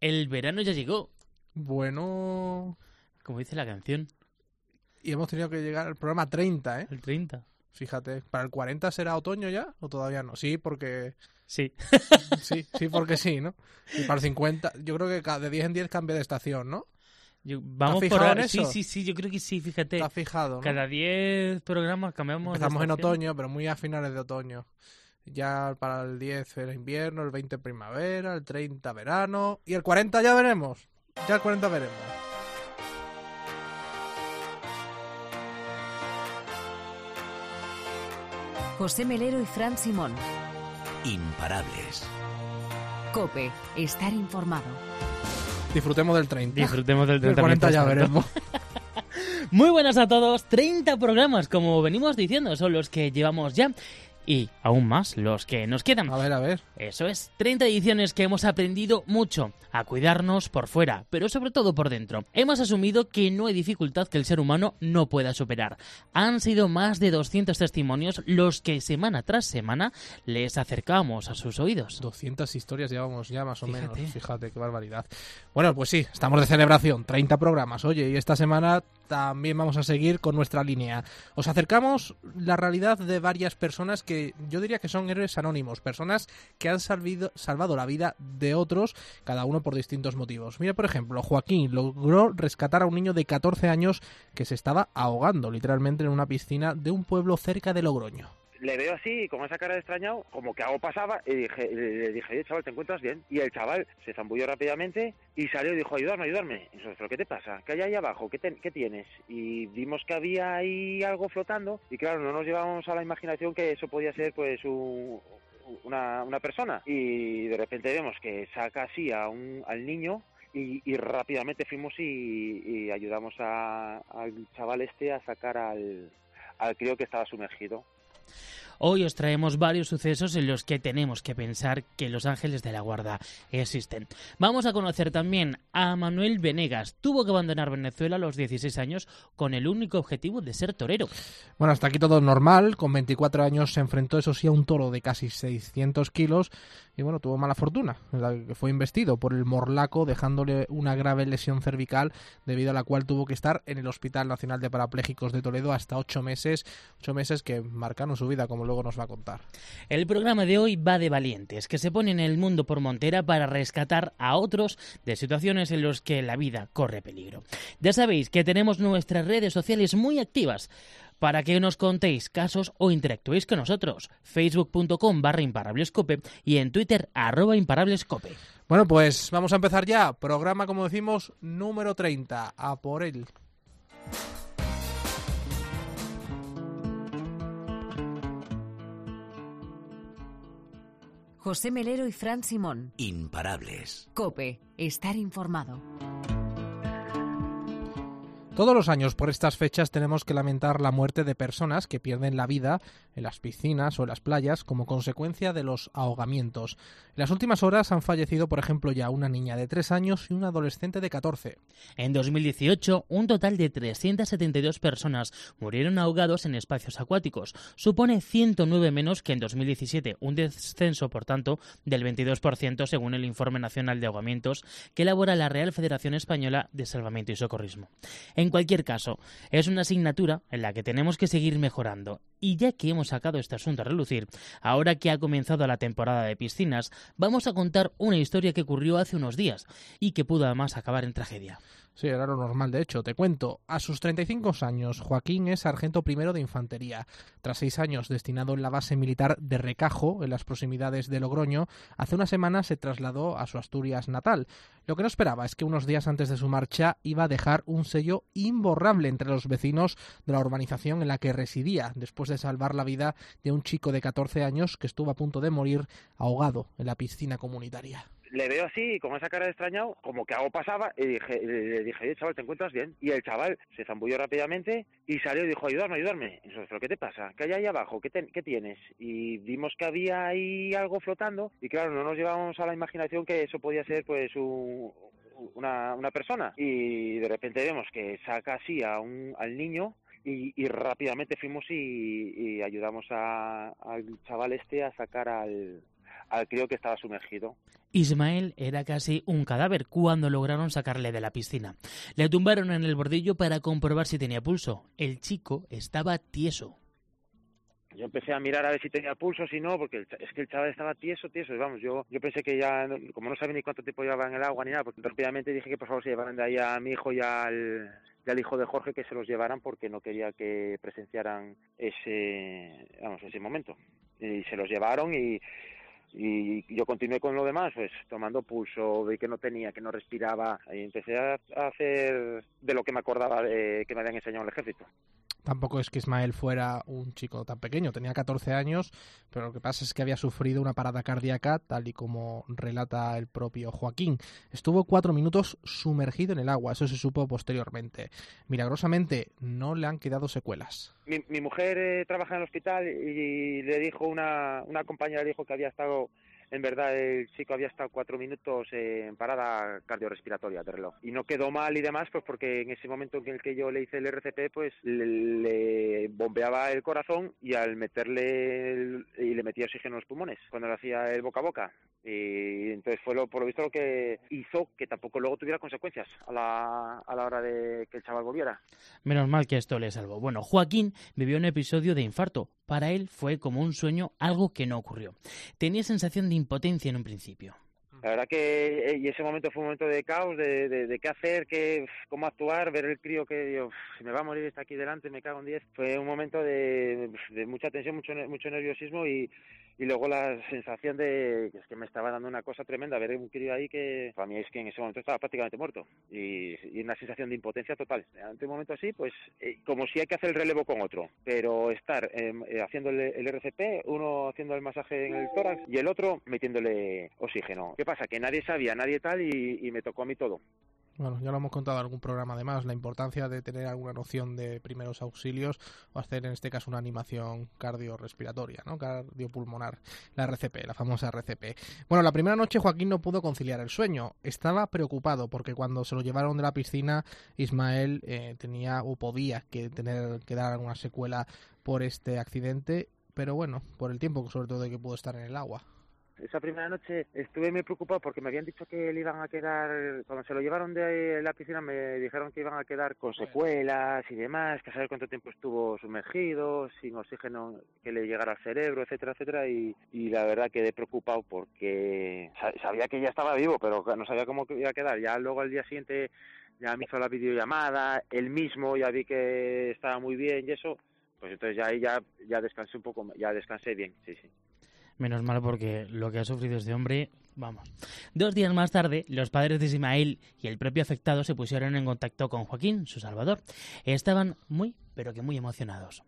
El verano ya llegó, Bueno, como dice la canción, y hemos tenido que llegar al programa 30, ¿eh? el 30. Fíjate, ¿para el 40 será otoño ya o todavía no? Sí, porque Sí. sí, sí, porque sí, ¿no? Y para el 50, yo creo que cada- de 10 en 10 cambia de estación, ¿no? Yo- vamos por ahora. Sí, sí, sí, yo creo que sí, fíjate. Está fijado, ¿no? Cada 10 programas cambiamos. Empezamos en otoño, pero muy a finales de otoño. Ya para el 10 era invierno, el 20 primavera, el 30 verano y el 40 ya veremos. Ya el 40 veremos. José Melero y Fran Simón. Imparables. Cope, estar informado. Disfrutemos del 30. Disfrutemos del el 30 40 ya veremos. Muy buenas a todos. 30 programas, como venimos diciendo, son los que llevamos ya. Y aún más los que nos quedan. A ver, a ver. Eso es, 30 ediciones que hemos aprendido mucho a cuidarnos por fuera, pero sobre todo por dentro. Hemos asumido que no hay dificultad que el ser humano no pueda superar. Han sido más de 200 testimonios los que semana tras semana les acercamos a sus oídos. 200 historias llevamos ya más o Fíjate. menos. Fíjate, qué barbaridad. Bueno, pues sí, estamos de celebración. 30 programas. Oye, y esta semana también vamos a seguir con nuestra línea. Os acercamos la realidad de varias personas que yo diría que son héroes anónimos. Personas que han salvado la vida de otros, cada uno por distintos motivos. Mira, por ejemplo, Joaquín logró rescatar a un niño de 14 años que se estaba ahogando literalmente en una piscina de un pueblo cerca de Logroño. Le veo así, con esa cara extrañado, como que algo pasaba, y dije, le, dije, oye, chaval, ¿te encuentras bien? Y el chaval se zambulló rápidamente y salió y dijo, ayudarme, ayudarme. Y nosotros, ¿pero qué te pasa? ¿Qué hay ahí abajo? ¿Qué, qué tienes? Y vimos que había ahí algo flotando, y claro, no nos llevábamos a la imaginación que eso podía ser, pues, un- una, una persona. Y de repente vemos que saca así a un, al niño, y, rápidamente fuimos y, y ayudamos a- al chaval este a sacar al, al crío que estaba sumergido. Hoy os traemos varios sucesos en los que tenemos que pensar que los ángeles de la guarda existen. Vamos a conocer también a Manuel Venegas. Tuvo que abandonar Venezuela a los 16 años con el único objetivo de ser torero. Bueno, hasta aquí todo normal. Con 24 años se enfrentó, eso sí, a un toro de casi 600 kilos y bueno, tuvo mala fortuna, fue investido por el morlaco dejándole una grave lesión cervical debido a la cual tuvo que estar en el Hospital Nacional de Parapléjicos de Toledo hasta ocho meses, ocho meses que marcaron su vida, como luego nos va a contar. El programa de hoy va de valientes que se ponen en el mundo por montera para rescatar a otros de situaciones en las que la vida corre peligro. Ya sabéis que tenemos nuestras redes sociales muy activas para que nos contéis casos o interactuéis con nosotros. Facebook.com barra imparablescope y en Twitter arroba imparablescope. Bueno, pues vamos a empezar ya. Programa, como decimos, número 30. A por él. José Melero y Fran Simón. Imparables. Cope, estar informado. Todos los años por estas fechas tenemos que lamentar la muerte de personas que pierden la vida en las piscinas o en las playas como consecuencia de los ahogamientos. En las últimas horas han fallecido, por ejemplo, ya una niña de 3 años y un adolescente de 14. En 2018, un total de 372 personas murieron ahogados en espacios acuáticos. Supone 109 menos que en 2017, un descenso, por tanto, del 22% según el Informe Nacional de Ahogamientos que elabora la Real Federación Española de Salvamento y Socorrismo. Cualquier caso, es una asignatura en la que tenemos que seguir mejorando. Y ya que hemos sacado este asunto a relucir, ahora que ha comenzado la temporada de piscinas, vamos a contar una historia que ocurrió hace unos días y que pudo además acabar en tragedia. Sí, era lo normal, de hecho. Te cuento, a sus 35 años, Joaquín es sargento primero de infantería. Tras seis años destinado en la base militar de Recajo, en las proximidades de Logroño, hace una semana se trasladó a su Asturias natal. Lo que no esperaba es que unos días antes de su marcha iba a dejar un sello imborrable entre los vecinos de la urbanización en la que residía, después de salvar la vida de un chico de 14 años que estuvo a punto de morir ahogado en la piscina comunitaria. Le veo así, con esa cara de extrañado, como que algo pasaba, y dije, le, dije, oye, chaval, ¿te encuentras bien? Y el chaval se zambulló rápidamente y salió y dijo, ayudarme, ayudarme. Y ¿pero qué te pasa? ¿Qué hay ahí abajo? ¿Qué, qué tienes? Y vimos que había ahí algo flotando, y claro, no nos llevábamos a la imaginación que eso podía ser, pues, un- una, una persona. Y de repente vemos que saca así a un, al niño, y, y rápidamente fuimos y, y ayudamos a- al chaval este a sacar al, al crío que estaba sumergido. Ismael era casi un cadáver cuando lograron sacarle de la piscina. Le tumbaron en el bordillo para comprobar si tenía pulso. El chico estaba tieso. Yo empecé a mirar a ver si tenía pulso, si no, porque es que el chaval estaba tieso, tieso. y Vamos, yo, yo pensé que ya, como no sabía ni cuánto tiempo llevaba en el agua ni nada, porque rápidamente dije que por favor se llevaran de ahí a mi hijo y al, y al hijo de Jorge que se los llevaran porque no quería que presenciaran ese, vamos, ese momento. Y se los llevaron y, y yo continué con lo demás, pues tomando pulso, vi que no tenía, que no respiraba, y empecé a, hacer de lo que me acordaba de que me habían enseñado en el ejército. Tampoco es que Ismael fuera un chico tan pequeño, tenía 14 años, pero lo que pasa es que había sufrido una parada cardíaca, tal y como relata el propio Joaquín. Estuvo cuatro minutos sumergido en el agua, eso se supo posteriormente. Milagrosamente, no le han quedado secuelas. mi, mi mujer eh, trabaja en el hospital y le dijo una, una compañera le dijo que había estado en verdad el chico había estado cuatro minutos eh, en parada cardiorrespiratoria de reloj y no quedó mal y demás pues porque en ese momento en el que yo le hice el RCP pues le, le bombeaba el corazón y al meterle el- y le metía oxígeno en los pulmones cuando le hacía el boca a boca y entonces fue lo, por lo visto lo que hizo que tampoco luego tuviera consecuencias a la, a la hora de que el chaval volviera Menos mal que esto le salvó. Bueno, Joaquín vivió un episodio de infarto. Para él fue como un sueño, algo que no ocurrió. Tenía sensación de impotencia en un principio. La verdad que eh, y ese momento fue un momento de caos, de, qué hacer, qué, cómo actuar, ver el crío que si me va a morir está aquí delante, me cago en diez. Fue un momento de, mucha tensión, mucho, mucho nerviosismo y, y luego la sensación de que es que me estaba dando una cosa tremenda, ver un crío ahí que para mí es que en ese momento estaba prácticamente muerto y, una sensación de impotencia total. Ante un momento así, pues eh, como si hay que hacer el relevo con otro, pero estar eh, eh, haciendo el, el RCP, uno haciendo el masaje en el tórax y el otro metiéndole oxígeno. ¿Qué pasa? Que nadie sabía, nadie tal y, y me tocó a mí todo. Bueno, ya lo hemos contado en algún programa además, la importancia de tener alguna noción de primeros auxilios o hacer en este caso una animación cardiorrespiratoria, ¿no? Cardiopulmonar, la RCP, la famosa RCP. Bueno, la primera noche Joaquín no pudo conciliar el sueño. Estaba preocupado porque cuando se lo llevaron de la piscina, Ismael eh, tenía o podía que tener que dar alguna secuela por este accidente, pero bueno, por el tiempo sobre todo de que pudo estar en el agua. Esa primera noche estuve muy preocupado porque me habían dicho que le iban a quedar, cuando se lo llevaron de la piscina me dijeron que iban a quedar con secuelas y demás, que a saber cuánto tiempo estuvo sumergido, sin oxígeno que le llegara al cerebro, etcétera, etcétera, y, y la verdad quedé preocupado porque sa- sabía que ya estaba vivo, pero no sabía cómo iba a quedar. Ya luego al día siguiente ya me hizo la videollamada, él mismo ya vi que estaba muy bien y eso, pues entonces ya ahí ya, ya descansé un poco, ya descansé bien, sí, sí. Menos mal porque lo que ha sufrido este hombre, vamos. Dos días más tarde, los padres de Ismael y el propio afectado se pusieron en contacto con Joaquín, su salvador. Estaban muy, pero que muy emocionados.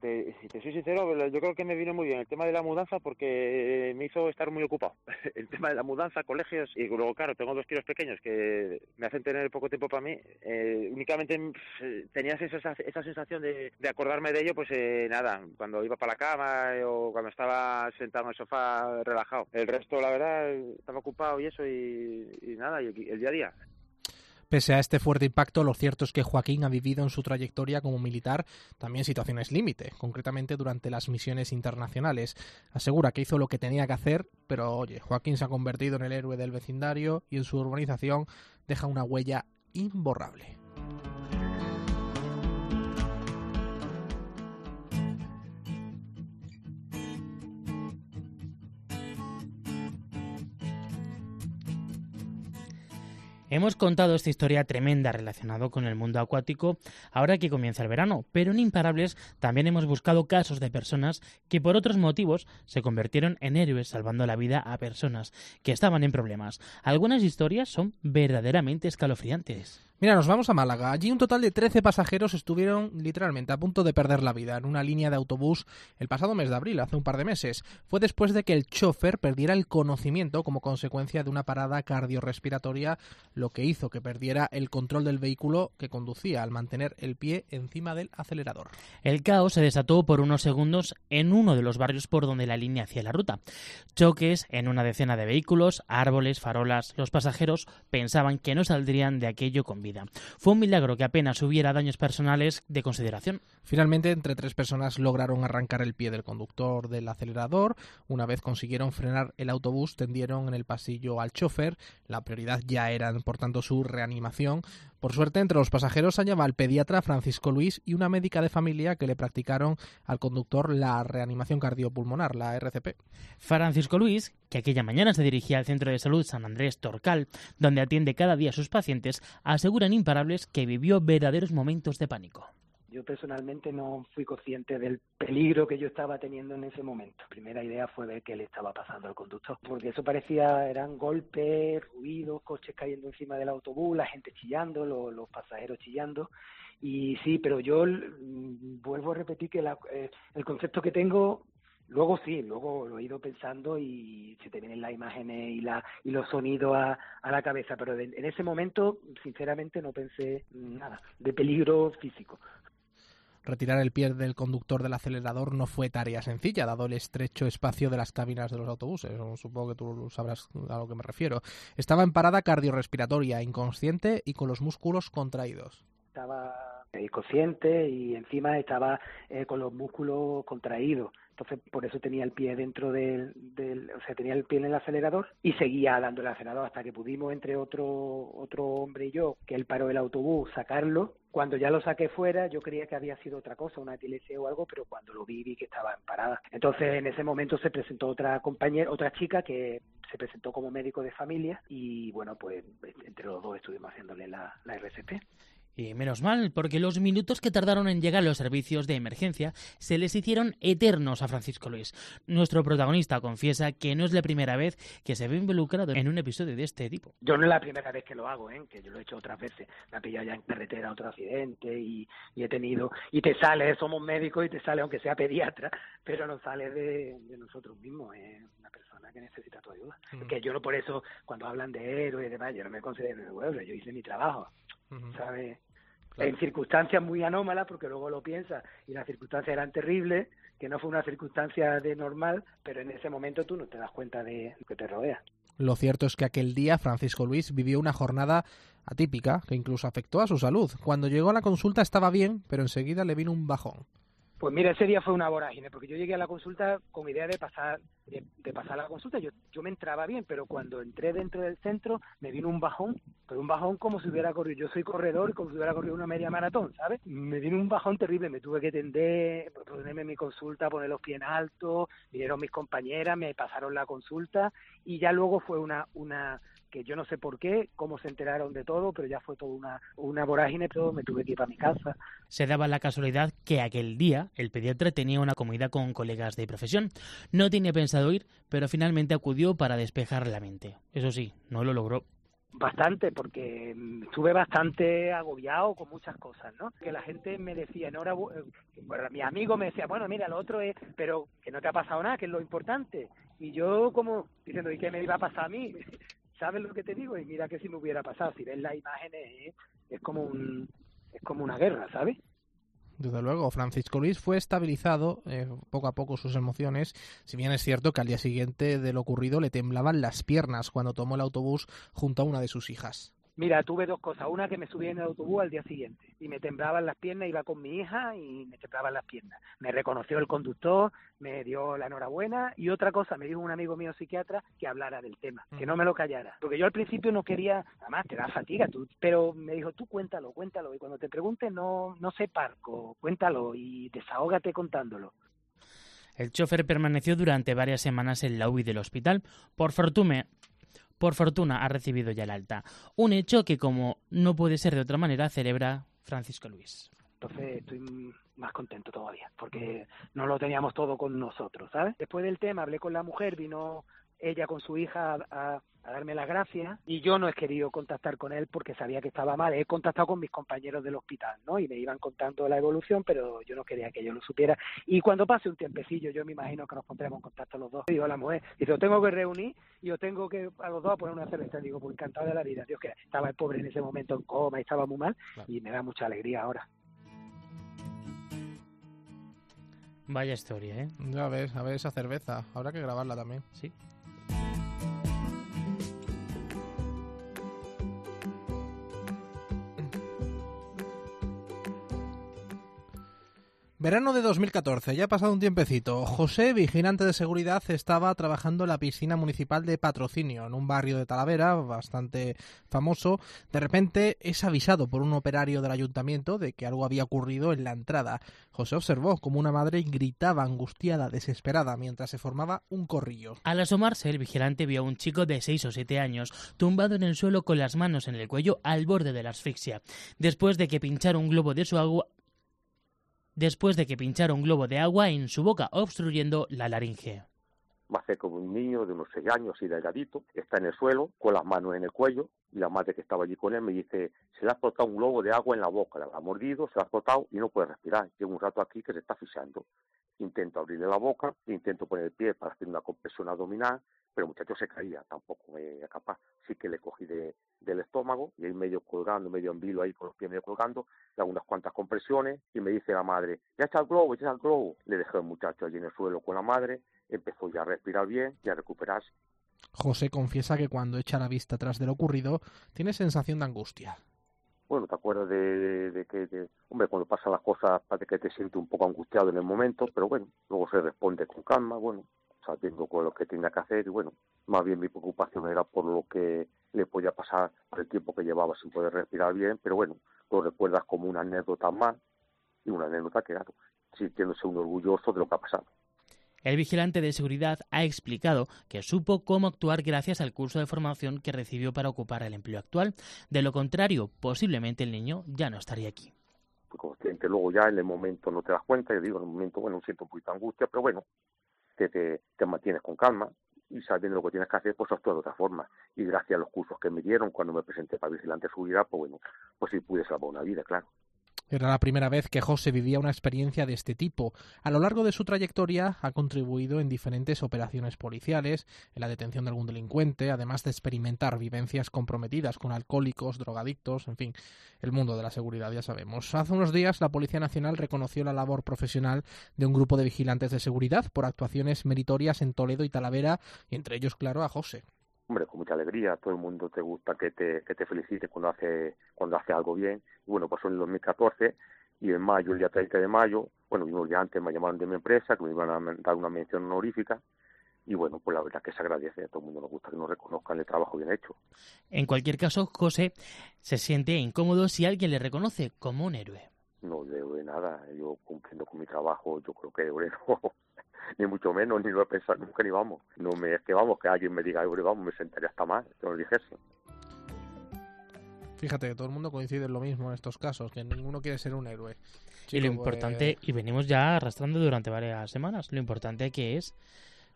Te, si te soy sincero, yo creo que me vino muy bien el tema de la mudanza porque me hizo estar muy ocupado. El tema de la mudanza, colegios y luego, claro, tengo dos críos pequeños que me hacen tener poco tiempo para mí. Eh, únicamente pf, tenías esa, esa sensación de, de acordarme de ello, pues eh, nada, cuando iba para la cama eh, o cuando estaba sentado en el sofá relajado. El resto, la verdad, estaba ocupado y eso y, nada, y el día a día. Pese a este fuerte impacto, lo cierto es que Joaquín ha vivido en su trayectoria como militar también situaciones límite, concretamente durante las misiones internacionales. Asegura que hizo lo que tenía que hacer, pero oye, Joaquín se ha convertido en el héroe del vecindario y en su urbanización deja una huella imborrable. Hemos contado esta historia tremenda relacionada con el mundo acuático ahora que comienza el verano, pero en Imparables también hemos buscado casos de personas que por otros motivos se convirtieron en héroes salvando la vida a personas que estaban en problemas. Algunas historias son verdaderamente escalofriantes. Mira, nos vamos a Málaga. Allí un total de 13 pasajeros estuvieron literalmente a punto de perder la vida en una línea de autobús el pasado mes de abril, hace un par de meses. Fue después de que el chofer perdiera el conocimiento como consecuencia de una parada cardiorrespiratoria, lo que hizo que perdiera el control del vehículo que conducía al mantener el pie encima del acelerador. El caos se desató por unos segundos en uno de los barrios por donde la línea hacía la ruta. Choques en una decena de vehículos, árboles, farolas. Los pasajeros pensaban que no saldrían de aquello con vida. Fue un milagro que apenas hubiera daños personales de consideración. Finalmente, entre tres personas lograron arrancar el pie del conductor del acelerador. Una vez consiguieron frenar el autobús, tendieron en el pasillo al chofer. La prioridad ya era, por tanto, su reanimación. Por suerte, entre los pasajeros hallaba el pediatra Francisco Luis y una médica de familia que le practicaron al conductor la reanimación cardiopulmonar, la RCP. Francisco Luis, que aquella mañana se dirigía al Centro de Salud San Andrés Torcal, donde atiende cada día a sus pacientes, aseguran imparables que vivió verdaderos momentos de pánico. Yo personalmente no fui consciente del peligro que yo estaba teniendo en ese momento. La primera idea fue ver qué le estaba pasando al conductor, porque eso parecía, eran golpes, ruidos, coches cayendo encima del autobús, la gente chillando, los, pasajeros chillando. Y sí, pero yo mm, vuelvo a repetir que eh, el concepto que tengo Luego sí, luego lo he ido pensando y se te vienen las imágenes y, la, y los sonidos a, a la cabeza, pero en ese momento, sinceramente, no pensé nada de peligro físico. Retirar el pie del conductor del acelerador no fue tarea sencilla, dado el estrecho espacio de las cabinas de los autobuses. Supongo que tú sabrás a lo que me refiero. Estaba en parada cardiorrespiratoria, inconsciente y con los músculos contraídos. Estaba inconsciente y encima estaba eh, con los músculos contraídos. Entonces, por eso tenía el pie dentro del, del, o sea, tenía el pie en el acelerador y seguía dando el acelerador hasta que pudimos, entre otro, otro hombre y yo, que él paró el autobús, sacarlo. Cuando ya lo saqué fuera, yo creía que había sido otra cosa, una epilepsia o algo, pero cuando lo vi, vi que estaba en parada. Entonces, en ese momento se presentó otra compañera, otra chica que se presentó como médico de familia y, bueno, pues entre los dos estuvimos haciéndole la, la RCP. Y menos mal, porque los minutos que tardaron en llegar los servicios de emergencia se les hicieron eternos a Francisco Luis. Nuestro protagonista confiesa que no es la primera vez que se ve involucrado en un episodio de este tipo. Yo no es la primera vez que lo hago, ¿eh? que yo lo he hecho otras veces. Me ha pillado ya en carretera otro accidente y, he tenido... Y te sale, somos médicos y te sale, aunque sea pediatra, pero no sale de, nosotros mismos. Es una persona que necesita tu ayuda. Que yo no por eso, cuando hablan de héroes y demás, yo no me considero héroe, yo hice mi trabajo. ¿Sabes? En circunstancias muy anómalas, porque luego lo piensas y las circunstancias eran terribles, que no fue una circunstancia de normal, pero en ese momento tú no te das cuenta de lo que te rodea. Lo cierto es que aquel día Francisco Luis vivió una jornada atípica que incluso afectó a su salud. Cuando llegó a la consulta estaba bien, pero enseguida le vino un bajón. Pues mira, ese día fue una vorágine, porque yo llegué a la consulta con idea de pasar de, pasar la consulta. Yo, yo me entraba bien, pero cuando entré dentro del centro me vino un bajón, pero un bajón como si hubiera corrido. Yo soy corredor, como si hubiera corrido una media maratón, ¿sabes? Me vino un bajón terrible, me tuve que tender, ponerme mi consulta, poner los pies en alto, vinieron mis compañeras, me pasaron la consulta y ya luego fue una, una que yo no sé por qué, cómo se enteraron de todo, pero ya fue toda una, una vorágine, todo, me tuve que ir para mi casa. Se daba la casualidad que aquel día el pediatra tenía una comida con colegas de profesión. No tenía pensado ir, pero finalmente acudió para despejar la mente. Eso sí, no lo logró bastante porque mm, estuve bastante agobiado con muchas cosas, ¿no? Que la gente me decía, no, bueno, mi amigo me decía, bueno, mira, lo otro es, pero que no te ha pasado nada, que es lo importante. Y yo como diciendo, ¿y qué me iba a pasar a mí? ¿Sabes lo que te digo? Y mira que si me hubiera pasado, si ves las imágenes, es como es como una guerra, ¿sabes? Desde luego, Francisco Luis fue estabilizado eh, poco a poco sus emociones, si bien es cierto que al día siguiente de lo ocurrido le temblaban las piernas cuando tomó el autobús junto a una de sus hijas. Mira, tuve dos cosas. Una que me subí en el autobús al día siguiente y me temblaban las piernas, iba con mi hija y me temblaban las piernas. Me reconoció el conductor, me dio la enhorabuena y otra cosa, me dijo un amigo mío psiquiatra que hablara del tema, que no me lo callara. Porque yo al principio no quería, además te da fatiga, tú, pero me dijo, tú cuéntalo, cuéntalo. Y cuando te pregunte, no, no sé parco, cuéntalo y desahógate contándolo. El chofer permaneció durante varias semanas en la UBI del hospital. Por fortuna, por fortuna ha recibido ya el alta. Un hecho que, como no puede ser de otra manera, celebra Francisco Luis. Entonces estoy más contento todavía, porque no lo teníamos todo con nosotros, ¿sabes? Después del tema hablé con la mujer, vino ella con su hija a, darme las gracias y yo no he querido contactar con él porque sabía que estaba mal. He contactado con mis compañeros del hospital, ¿no? Y me iban contando la evolución, pero yo no quería que yo lo supiera. Y cuando pase un tiempecillo, yo me imagino que nos pondremos en contacto los dos. Digo a la mujer, y lo tengo que reunir y yo tengo que a los dos a poner una cerveza. Digo, pues encantado de la vida. Dios, que estaba el pobre en ese momento en coma y estaba muy mal y me da mucha alegría ahora. Vaya historia, ¿eh? Ya ves, a ver esa cerveza. Habrá que grabarla también. Sí. Verano de 2014, ya ha pasado un tiempecito. José, vigilante de seguridad, estaba trabajando en la piscina municipal de Patrocinio, en un barrio de Talavera, bastante famoso. De repente es avisado por un operario del ayuntamiento de que algo había ocurrido en la entrada. José observó como una madre gritaba angustiada, desesperada, mientras se formaba un corrillo. Al asomarse, el vigilante vio a un chico de 6 o 7 años tumbado en el suelo con las manos en el cuello al borde de la asfixia. Después de que pinchara un globo de su agua, después de que pinchara un globo de agua en su boca, obstruyendo la laringe. Va a ser como un niño de unos seis años, así delgadito, está en el suelo, con las manos en el cuello, y la madre que estaba allí con él me dice, se le ha explotado un globo de agua en la boca, le ha mordido, se le ha explotado y no puede respirar. Lleva un rato aquí que se está asfixiando. Intento abrirle la boca, intento poner el pie para hacer una compresión abdominal, pero el muchacho se caía, tampoco era capaz. Sí que le cogí de, del estómago y ahí medio colgando, medio en vilo ahí con los pies medio colgando, le hago unas cuantas compresiones y me dice la madre, ya está el globo, ya está el globo. Le dejé al muchacho allí en el suelo con la madre, empezó ya a respirar bien y a recuperarse. José confiesa que cuando echa la vista atrás de lo ocurrido, tiene sensación de angustia. Bueno, te acuerdas de, de que, de, hombre, cuando pasan las cosas parece que te sientes un poco angustiado en el momento, pero bueno, luego se responde con calma, bueno, sabiendo con lo que tenía que hacer y bueno, más bien mi preocupación era por lo que le podía pasar por el tiempo que llevaba sin poder respirar bien, pero bueno, lo recuerdas como una anécdota más y una anécdota que, claro, sintiéndose un orgulloso de lo que ha pasado. El vigilante de seguridad ha explicado que supo cómo actuar gracias al curso de formación que recibió para ocupar el empleo actual. De lo contrario, posiblemente el niño ya no estaría aquí. Fui consciente, luego ya en el momento no te das cuenta, yo digo, en el momento, bueno, siento un poquito angustia, pero bueno, te, te, mantienes con calma y sabiendo lo que tienes que hacer, pues actúas de otra forma. Y gracias a los cursos que me dieron cuando me presenté para vigilante de seguridad, pues bueno, pues sí pude salvar una vida, claro. Era la primera vez que José vivía una experiencia de este tipo. A lo largo de su trayectoria ha contribuido en diferentes operaciones policiales, en la detención de algún delincuente, además de experimentar vivencias comprometidas con alcohólicos, drogadictos, en fin, el mundo de la seguridad ya sabemos. Hace unos días la Policía Nacional reconoció la labor profesional de un grupo de vigilantes de seguridad por actuaciones meritorias en Toledo y Talavera, y entre ellos, claro, a José hombre, con mucha alegría, todo el mundo te gusta que te, que te felicite cuando hace, cuando hace algo bien. Y bueno, pasó en el 2014 y en mayo, el día 30 de mayo, bueno, unos días antes me llamaron de mi empresa que me iban a dar una mención honorífica y bueno, pues la verdad que se agradece, a todo el mundo nos gusta que nos reconozcan el trabajo bien hecho. En cualquier caso, José se siente incómodo si alguien le reconoce como un héroe. No debo de nada, yo cumpliendo con mi trabajo, yo creo que héroe no, ni mucho menos, ni lo he pensado nunca, ni vamos. No me, es que vamos, que alguien me diga, vamos, me sentaría hasta mal que me dijese. Fíjate, todo el mundo coincide en lo mismo en estos casos, que ninguno quiere ser un héroe. y lo importante, y venimos ya arrastrando durante varias semanas, lo importante que es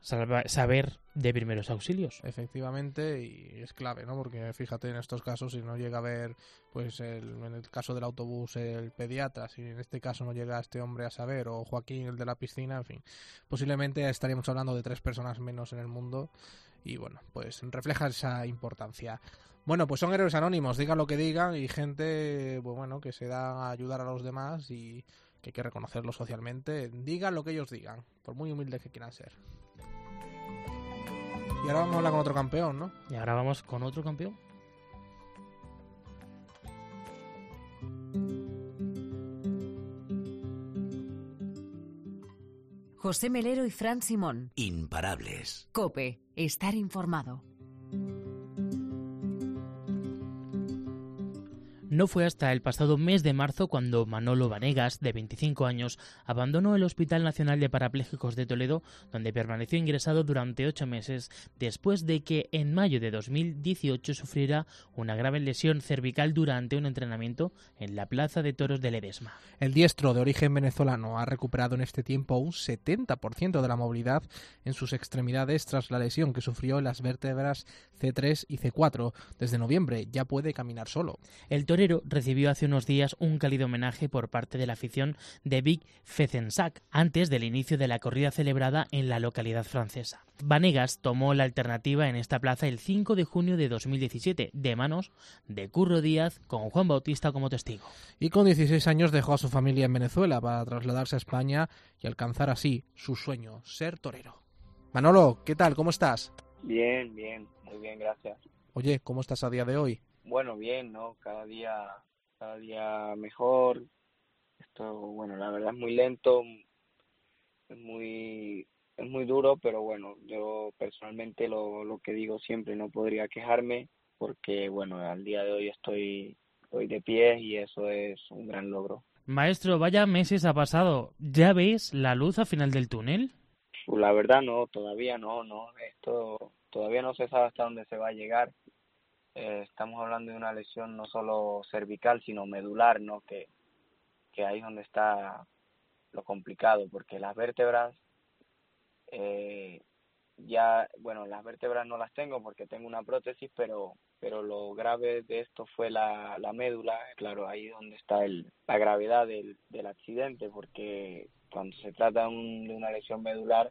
saber de primeros auxilios. Efectivamente, y es clave, ¿no? Porque fíjate en estos casos, si no llega a ver, pues el, en el caso del autobús, el pediatra, si en este caso no llega este hombre a saber, o Joaquín, el de la piscina, en fin, posiblemente estaríamos hablando de tres personas menos en el mundo, y bueno, pues refleja esa importancia. Bueno, pues son héroes anónimos, digan lo que digan, y gente, pues bueno, que se da a ayudar a los demás y que hay que reconocerlo socialmente, digan lo que ellos digan, por muy humildes que quieran ser. Y ahora vamos a hablar con otro campeón, ¿no? Y ahora vamos con otro campeón. José Melero y Fran Simón. Imparables. Cope, estar informado. No fue hasta el pasado mes de marzo cuando Manolo Vanegas, de 25 años, abandonó el Hospital Nacional de Parapléjicos de Toledo, donde permaneció ingresado durante ocho meses, después de que en mayo de 2018 sufriera una grave lesión cervical durante un entrenamiento en la Plaza de Toros de Ledesma. El diestro de origen venezolano ha recuperado en este tiempo un 70% de la movilidad en sus extremidades tras la lesión que sufrió en las vértebras C3 y C4. Desde noviembre ya puede caminar solo. El torero recibió hace unos días un cálido homenaje por parte de la afición de Big Fezensac antes del inicio de la corrida celebrada en la localidad francesa. Vanegas tomó la alternativa en esta plaza el 5 de junio de 2017 de manos de Curro Díaz con Juan Bautista como testigo. Y con 16 años dejó a su familia en Venezuela para trasladarse a España y alcanzar así su sueño, ser torero. Manolo, ¿qué tal? ¿Cómo estás? Bien, bien, muy bien, gracias. Oye, ¿cómo estás a día de hoy? Bueno, bien, ¿no? Cada día, cada día mejor. Esto, bueno, la verdad es muy lento, es muy es muy duro, pero bueno, yo personalmente lo, lo que digo siempre, no podría quejarme porque, bueno, al día de hoy estoy, estoy de pie y eso es un gran logro. Maestro, vaya meses ha pasado. ¿Ya veis la luz al final del túnel? Pues la verdad no, todavía no, no. Esto todavía no se sabe hasta dónde se va a llegar. Eh, estamos hablando de una lesión no solo cervical, sino medular, ¿no? Que, que ahí es donde está lo complicado, porque las vértebras eh, ya, bueno, las vértebras no las tengo porque tengo una prótesis, pero, pero lo grave de esto fue la, la médula, claro, ahí donde está el, la gravedad del, del accidente, porque cuando se trata un, de una lesión medular,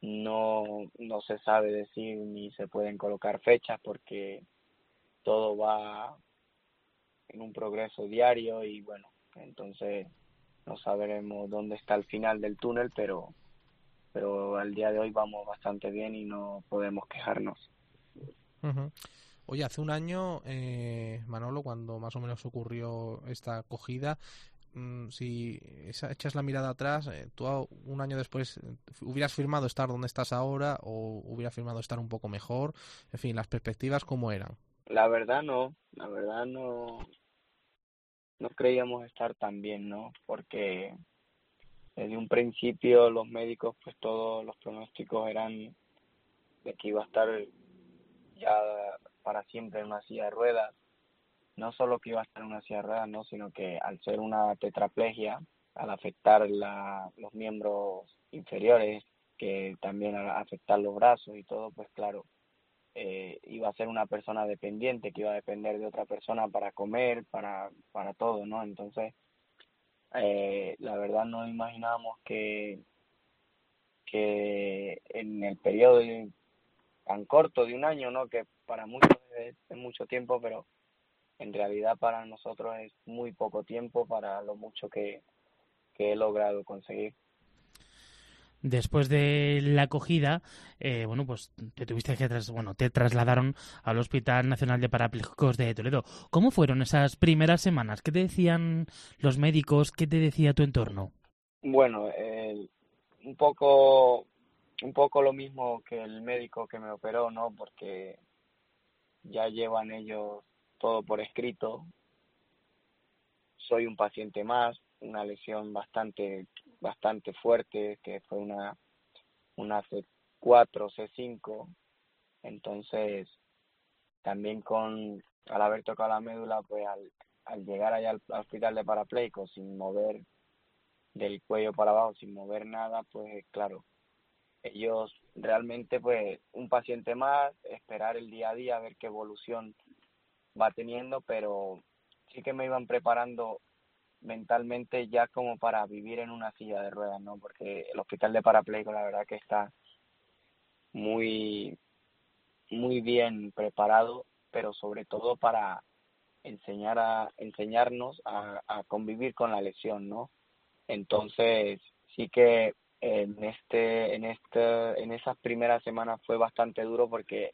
no, no se sabe decir ni se pueden colocar fechas porque todo va en un progreso diario y bueno, entonces no sabremos dónde está el final del túnel, pero pero al día de hoy vamos bastante bien y no podemos quejarnos. Oye, hace un año, eh, Manolo, cuando más o menos ocurrió esta acogida, si echas la mirada atrás, eh, tú un año después hubieras firmado estar donde estás ahora o hubieras firmado estar un poco mejor, en fin, las perspectivas cómo eran. La verdad no, la verdad no, no creíamos estar tan bien, ¿no? Porque desde un principio los médicos, pues todos los pronósticos eran de que iba a estar ya para siempre en una silla de ruedas. No solo que iba a estar una silla no, sino que al ser una tetraplegia, al afectar la, los miembros inferiores, que también al afectar los brazos y todo, pues claro, eh, iba a ser una persona dependiente, que iba a depender de otra persona para comer, para, para todo, ¿no? Entonces, eh, la verdad no imaginábamos que, que en el periodo tan corto de un año, ¿no? que para muchos es, mucho tiempo, pero en realidad para nosotros es muy poco tiempo para lo mucho que, que he logrado conseguir. Después de la acogida, eh, bueno, pues te tuviste que tras, bueno, te trasladaron al Hospital Nacional de Parapléjicos de Toledo. ¿Cómo fueron esas primeras semanas? ¿Qué te decían los médicos? ¿Qué te decía tu entorno? Bueno, un poco, un poco lo mismo que el médico que me operó, ¿no? Porque ya llevan ellos todo por escrito. Soy un paciente más, una lesión bastante bastante fuerte, que fue una, una C4, C5. Entonces, también con, al haber tocado la médula, pues al, al llegar allá al, hospital de parapleico sin mover del cuello para abajo, sin mover nada, pues claro, ellos realmente, pues un paciente más, esperar el día a día, a ver qué evolución va teniendo, pero sí que me iban preparando mentalmente ya como para vivir en una silla de ruedas, ¿no? Porque el hospital de parapléjico la verdad que está muy muy bien preparado, pero sobre todo para enseñar a enseñarnos a, a convivir con la lesión, ¿no? Entonces, sí que en este en este en esas primeras semanas fue bastante duro porque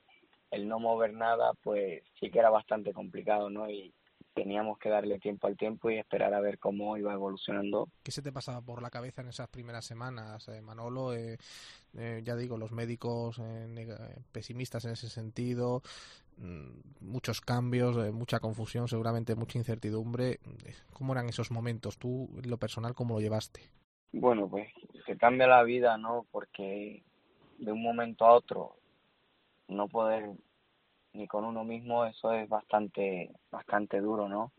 el no mover nada pues sí que era bastante complicado, ¿no? Y teníamos que darle tiempo al tiempo y esperar a ver cómo iba evolucionando. ¿Qué se te pasaba por la cabeza en esas primeras semanas, eh, Manolo? Eh, eh, ya digo, los médicos pesimistas en ese sentido, mm, muchos cambios, mucha confusión, seguramente mucha incertidumbre. ¿Cómo eran esos momentos? ¿Tú, en lo personal, cómo lo llevaste? Bueno, pues se cambia la vida, ¿no? Porque de un momento a otro no poder ni con uno mismo, eso es bastante, bastante duro, ¿no?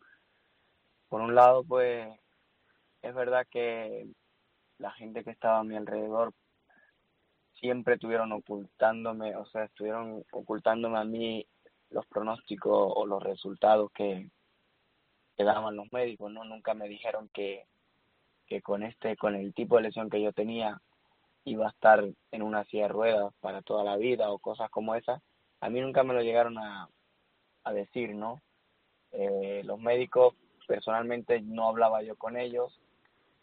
Por un lado, pues, es verdad que la gente que estaba a mi alrededor siempre estuvieron ocultándome, o sea, estuvieron ocultándome a mí los pronósticos o los resultados que, que daban los médicos, ¿no? Nunca me dijeron que, que con este, con el tipo de lesión que yo tenía, iba a estar en una silla de ruedas para toda la vida o cosas como esas a mí nunca me lo llegaron a, a decir, ¿no? Eh, los médicos, personalmente no hablaba yo con ellos,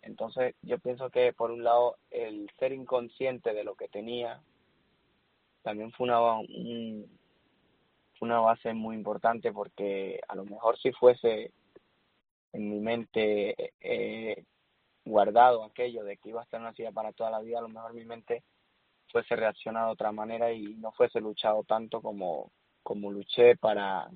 entonces yo pienso que por un lado el ser inconsciente de lo que tenía también fue una, una base muy importante porque a lo mejor si fuese en mi mente eh, guardado aquello de que iba a estar en una silla para toda la vida, a lo mejor mi mente fuese reaccionado de otra manera y no fuese luchado tanto como, como luché para,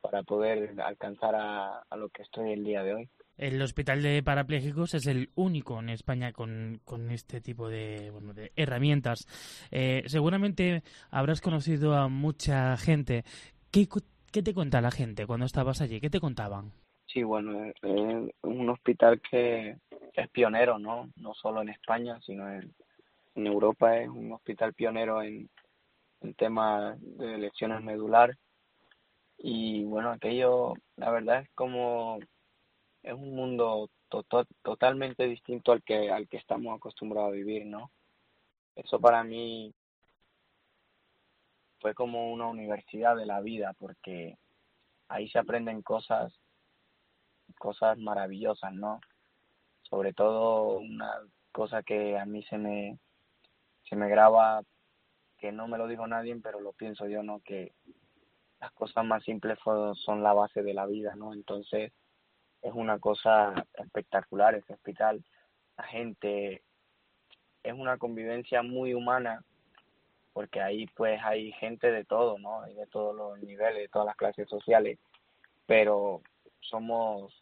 para poder alcanzar a, a lo que estoy el día de hoy. El Hospital de Parapléjicos es el único en España con, con este tipo de, bueno, de herramientas. Eh, seguramente habrás conocido a mucha gente. ¿Qué, ¿Qué te cuenta la gente cuando estabas allí? ¿Qué te contaban? Sí, bueno, es un hospital que es pionero, ¿no? No solo en España, sino en, Europa. Es un hospital pionero en, en temas de lesiones medular. Y bueno, aquello, la verdad es como es un mundo totalmente distinto al que al que estamos acostumbrados a vivir, ¿no? Eso para mí fue como una universidad de la vida porque ahí se aprenden cosas cosas maravillosas, ¿no? Sobre todo una cosa que a mí se me se me graba que no me lo dijo nadie, pero lo pienso yo, ¿no? Que las cosas más simples son la base de la vida, ¿no? Entonces, es una cosa espectacular ese hospital. La gente es una convivencia muy humana porque ahí pues hay gente de todo, ¿no? Hay de todos los niveles, de todas las clases sociales, pero somos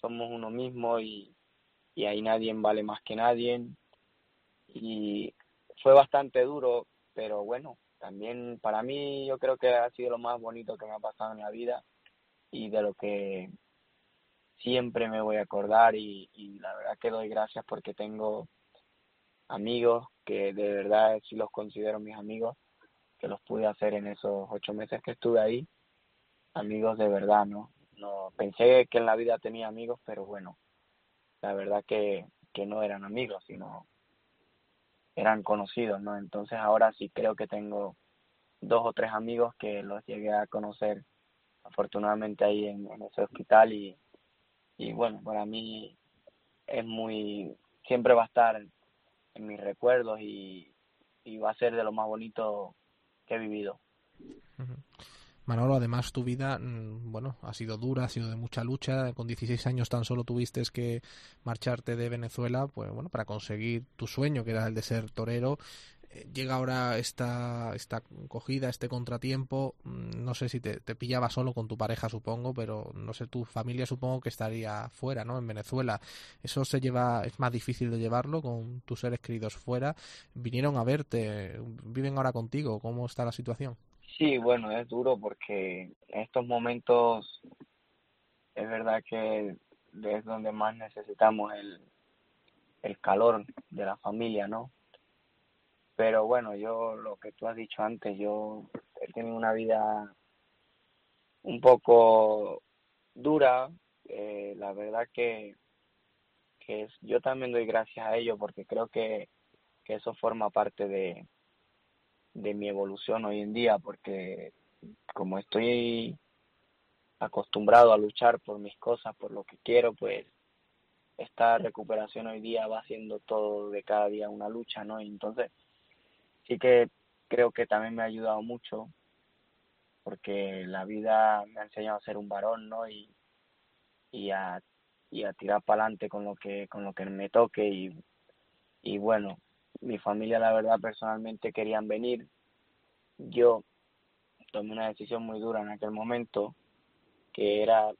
somos uno mismo y, y ahí nadie vale más que nadie y fue bastante duro, pero bueno, también para mí yo creo que ha sido lo más bonito que me ha pasado en la vida y de lo que siempre me voy a acordar y, la verdad que doy gracias porque tengo amigos que de verdad sí los considero mis amigos, que los pude hacer en esos ocho meses que estuve ahí, amigos de verdad, ¿no? No Pensé que en la vida tenía amigos, pero bueno, la verdad que, que no eran amigos, sino eran conocidos, ¿no? Entonces ahora sí creo que tengo dos o tres amigos que los llegué a conocer afortunadamente ahí en ese hospital y, y bueno, para mí es muy, siempre va a estar en mis recuerdos y, va a ser de lo más bonito que he vivido. Manolo, además tu vida, mm, bueno, ha sido dura, ha sido de mucha lucha. Con 16 años tan solo tuviste que marcharte de Venezuela, pues bueno, para conseguir tu sueño, que era el de ser torero llega ahora esta, esta cogida, este contratiempo, mm, no sé si te, te, pillaba solo con tu pareja, supongo, pero no sé, tu familia supongo que estaría fuera, ¿no? En Venezuela. Eso se lleva, es más difícil de llevarlo con tus seres queridos fuera. Vinieron a verte, viven ahora contigo, ¿cómo está la situación? Sí, bueno, es duro porque en estos momentos es verdad que es donde más necesitamos el, el calor de la familia, ¿no? Pero bueno, yo lo que tú has dicho antes, yo he tenido una vida un poco dura. Eh, la verdad que, que es, yo también doy gracias a ello porque creo que, que eso forma parte de, de mi evolución hoy en día porque como estoy acostumbrado a luchar por mis cosas, por lo que quiero, pues esta recuperación hoy día va siendo todo de cada día una lucha, ¿no? Y entonces sí que creo que también me ha ayudado mucho porque la vida me ha enseñado a ser un varón, ¿no? Y, y a y a tirar para adelante con lo que con lo que me toque y, y bueno mi familia la verdad personalmente querían venir. Yo tomé una decisión muy dura en aquel momento que era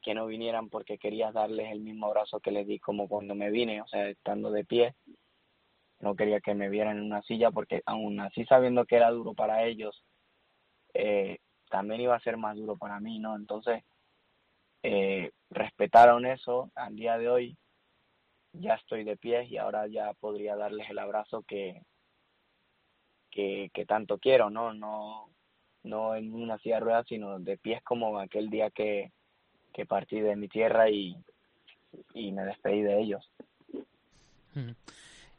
que no vinieran porque quería darles el mismo abrazo que les di como cuando me vine o sea estando de pie. No quería que me vieran en una silla porque aún así sabiendo que era duro para ellos, eh, también iba a ser más duro para mí, ¿no? Entonces, eh, respetaron eso, al día de hoy ya estoy de pie y ahora ya podría darles el abrazo que, que, que tanto quiero, ¿no? No, no en una silla de ruedas, sino de pies como aquel día que, que partí de mi tierra y, y me despedí de ellos.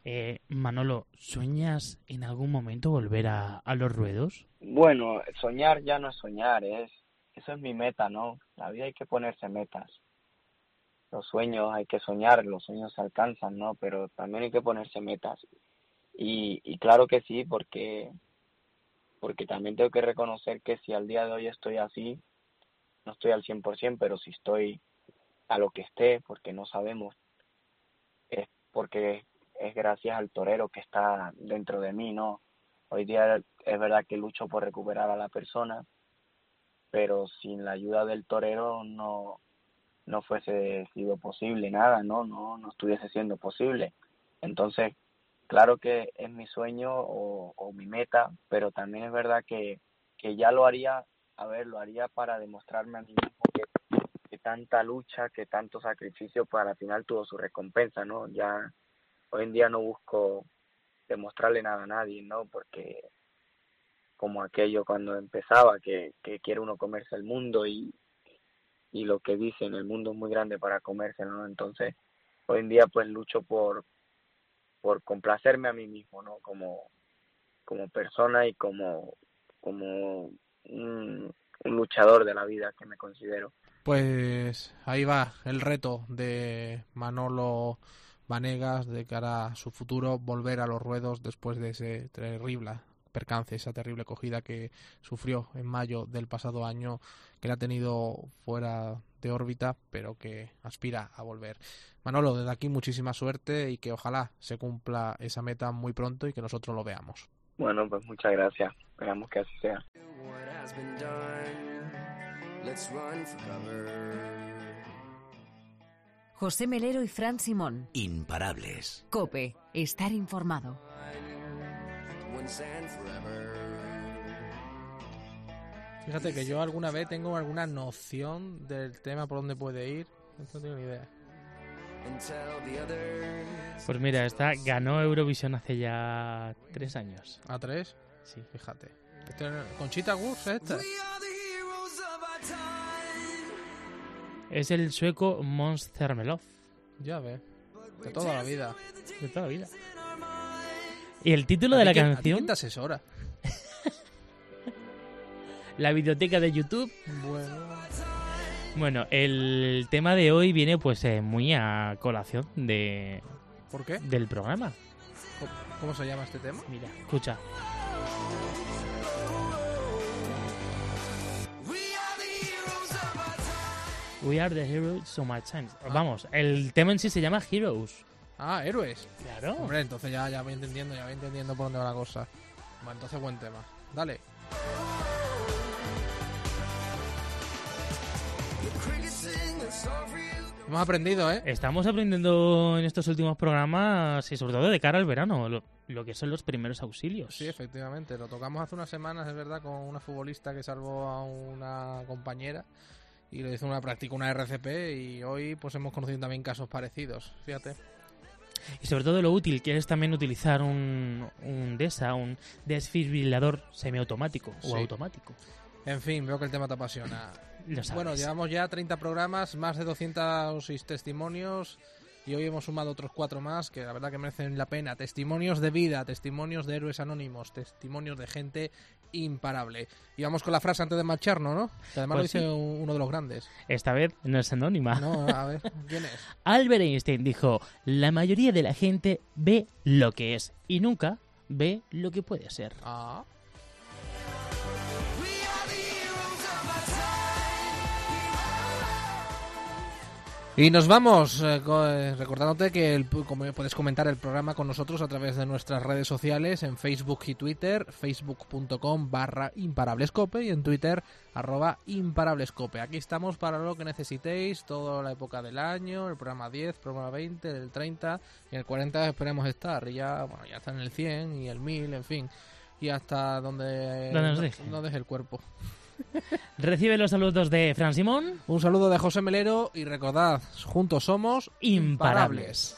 Eh, Manolo, ¿sueñas en algún momento volver a, a, los ruedos? Bueno, soñar ya no es soñar, es eso es mi meta, ¿no? La vida hay que ponerse metas. Los sueños hay que soñar, los sueños se alcanzan, ¿no? Pero también hay que ponerse metas. Y, y claro que sí, porque porque también tengo que reconocer que si al día de hoy estoy así, no estoy al 100%, pero si estoy a lo que esté, porque no sabemos, es porque es gracias al torero que está dentro de mí, ¿no? Hoy día es verdad que lucho por recuperar a la persona, pero sin la ayuda del torero no, no fuese sido posible nada, ¿no? No, no estuviese siendo posible. Entonces, claro que es mi sueño o, mi meta, pero también es verdad que, que ya lo haría, a ver, lo haría para demostrarme a mí mismo que, tanta lucha, que tanto sacrificio, para al final tuvo su recompensa, ¿no? Ya hoy en día no busco demostrarle nada a nadie, ¿no? Porque como aquello cuando empezaba, que, que quiere uno comerse el mundo y, y lo que dicen, el mundo es muy grande para comerse, ¿no? Entonces, hoy en día pues lucho por, por complacerme a mí mismo, ¿no? Como, como persona y como, como un, un luchador de la vida que me considero. Pues ahí va el reto de Manolo Vanegas de cara a su futuro volver a los ruedos después de ese terrible percance, esa terrible cogida que sufrió en mayo del pasado año, que la ha tenido fuera de órbita, pero que aspira a volver. Manolo, desde aquí muchísima suerte y que ojalá se cumpla esa meta muy pronto y que nosotros lo veamos. Bueno, pues muchas gracias. Esperamos que así sea. José Melero y Fran Simón. Imparables. Cope, estar informado. Fíjate que yo alguna vez tengo alguna noción del tema por dónde puede ir. No tengo ni idea. Pues mira, esta ganó Eurovisión hace ya tres años. ¿A tres? Sí. Fíjate. Este, Conchita Wurst, esta. Es el sueco Mons Zelmerlöw. Ya ve. De toda la vida. De toda la vida. Y el título de la ¿A ti canción, quién te asesora? la biblioteca de YouTube. Bueno. Bueno, el tema de hoy viene pues eh, muy a colación de ¿Por qué? del programa. ¿Cómo- ¿Cómo se llama este tema? Mira, escucha. We are the heroes of my times. Vamos, el tema en sí se llama Heroes. Ah, héroes. Claro. Hombre, entonces ya, ya voy entendiendo, ya voy entendiendo por dónde va la cosa. Bueno, entonces buen tema. Dale. Hemos aprendido, ¿eh? Estamos aprendiendo en estos últimos programas y sobre todo de cara al verano, lo, lo que son los primeros auxilios. Sí, efectivamente. Lo tocamos hace unas semanas, es verdad, con una futbolista que salvó a una compañera y le hizo una práctica, una RCP, y hoy pues hemos conocido también casos parecidos. Fíjate. Y sobre todo lo útil que es también utilizar un, un DESA, un desfibrilador semiautomático Sí. o automático. En fin, veo que el tema te apasiona. Lo sabes. Bueno, llevamos ya 30 programas, más de 206 testimonios y hoy hemos sumado otros cuatro más que la verdad que merecen la pena. Testimonios de vida, testimonios de héroes anónimos, testimonios de gente imparable. Y vamos con la frase antes de marcharnos, ¿no? Que además Pues lo dice sí. un- uno de los grandes. Esta vez no es anónima. No, a ver, ¿quién es? Albert Einstein dijo, la mayoría de la gente ve lo que es y nunca ve lo que puede ser. Ah. Y nos vamos, eh, eh, recordándote que el, como puedes comentar el programa con nosotros a través de nuestras redes sociales en Facebook y Twitter, facebook.com barra imparablescope y en Twitter arroba imparablescope. Aquí estamos para lo que necesitéis, toda la época del año, el programa 10, programa 20, el 30 y el 40 esperemos estar. Y ya, bueno, ya está en el 100 y el 1000, en fin. Y hasta donde, Donde nos deje el cuerpo. Recibe los saludos de Fran Simón. Un saludo de José Melero y recordad, juntos somos imparables. imparables.